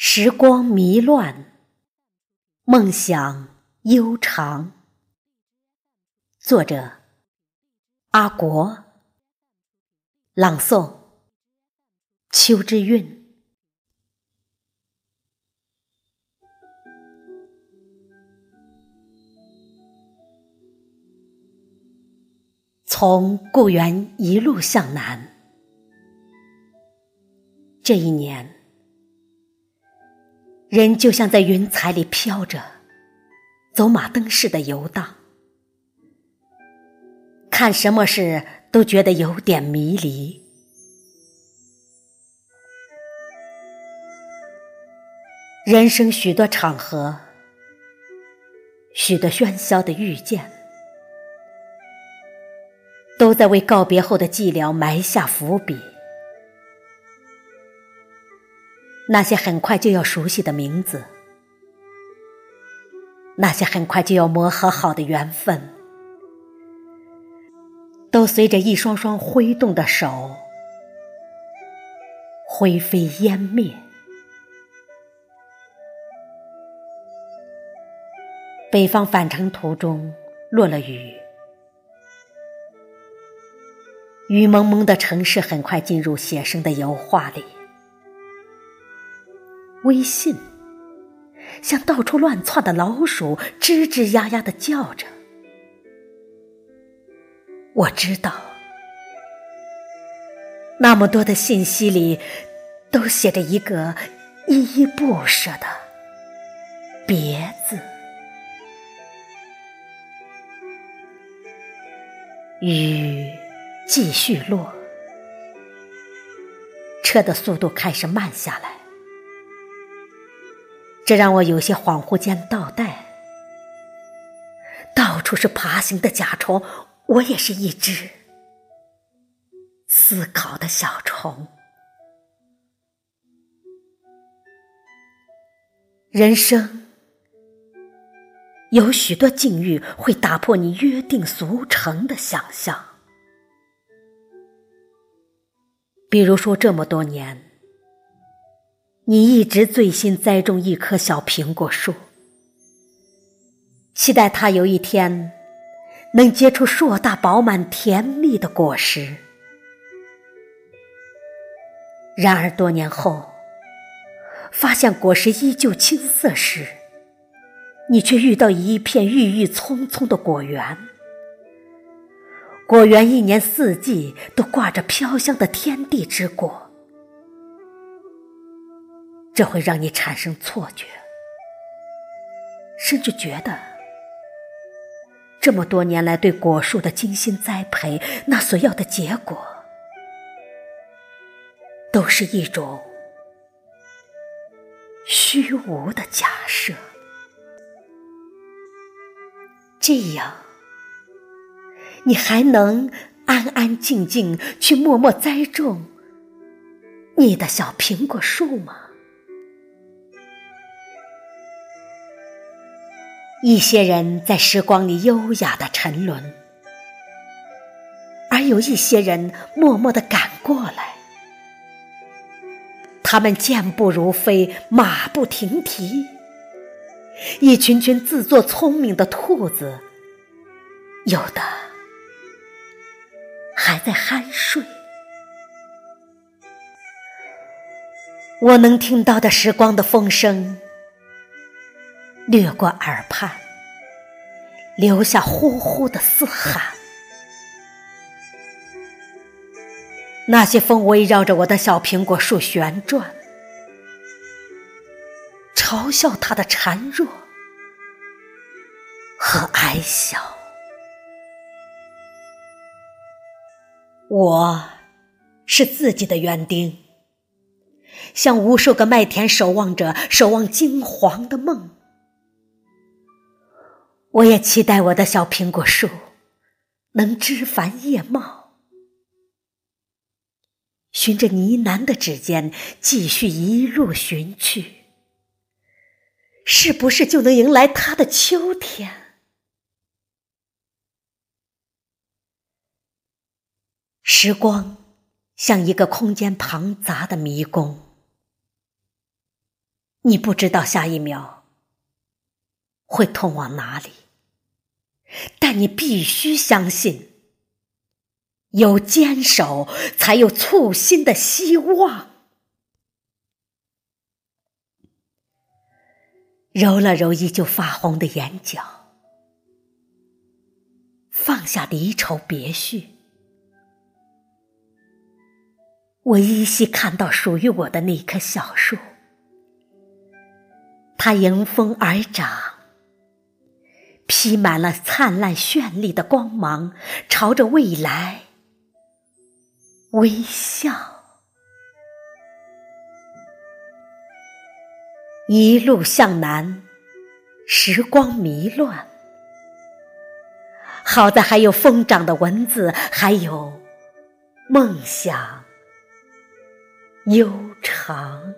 时光迷乱，梦想悠长。作者：阿国。朗诵：秋之韵。从故园一路向南，这一年。人就像在云彩里飘着，走马灯似的游荡，看什么事都觉得有点迷离。人生许多场合，许多喧嚣的遇见，都在为告别后的寂寥埋下伏笔。那些很快就要熟悉的名字，那些很快就要磨合好的缘分，都随着一双双挥动的手灰飞烟灭。北方返程途中落了雨，雨蒙蒙的城市很快进入写生的油画里。微信像到处乱窜的老鼠，吱吱呀呀的叫着。我知道，那么多的信息里，都写着一个依依不舍的“别”字。雨继续落，车的速度开始慢下来。这让我有些恍惚间倒带，到处是爬行的甲虫，我也是一只思考的小虫。人生有许多境遇会打破你约定俗成的想象，比如说这么多年。你一直醉心栽种一棵小苹果树，期待它有一天能结出硕大饱满甜蜜的果实。然而多年后，发现果实依旧青涩时，你却遇到一片郁郁葱葱的果园。果园一年四季都挂着飘香的天地之果。这会让你产生错觉，甚至觉得这么多年来对果树的精心栽培，那所要的结果，都是一种虚无的假设。这样，你还能安安静静去默默栽种你的小苹果树吗？一些人在时光里优雅的沉沦，而有一些人默默的赶过来。他们健步如飞，马不停蹄，一群群自作聪明的兔子，有的还在酣睡。我能听到的时光的风声。掠过耳畔，留下呼呼的嘶喊。那些风围绕着我的小苹果树旋转，嘲笑它的孱弱和矮小。我是自己的园丁，像无数个麦田守望者，守望金黄的梦。我也期待我的小苹果树能枝繁叶茂，循着呢喃的指尖继续一路寻去，是不是就能迎来它的秋天？时光像一个空间庞杂的迷宫，你不知道下一秒会通往哪里，但你必须相信，有坚守才有簇新的希望。揉了揉依旧发红的眼角，放下离愁别绪，我依稀看到属于我的那棵小树。它迎风而长，披满了灿烂绚丽的光芒，朝着未来微笑。一路向南，时光迷乱，好在还有疯长的文字，还有梦想悠长。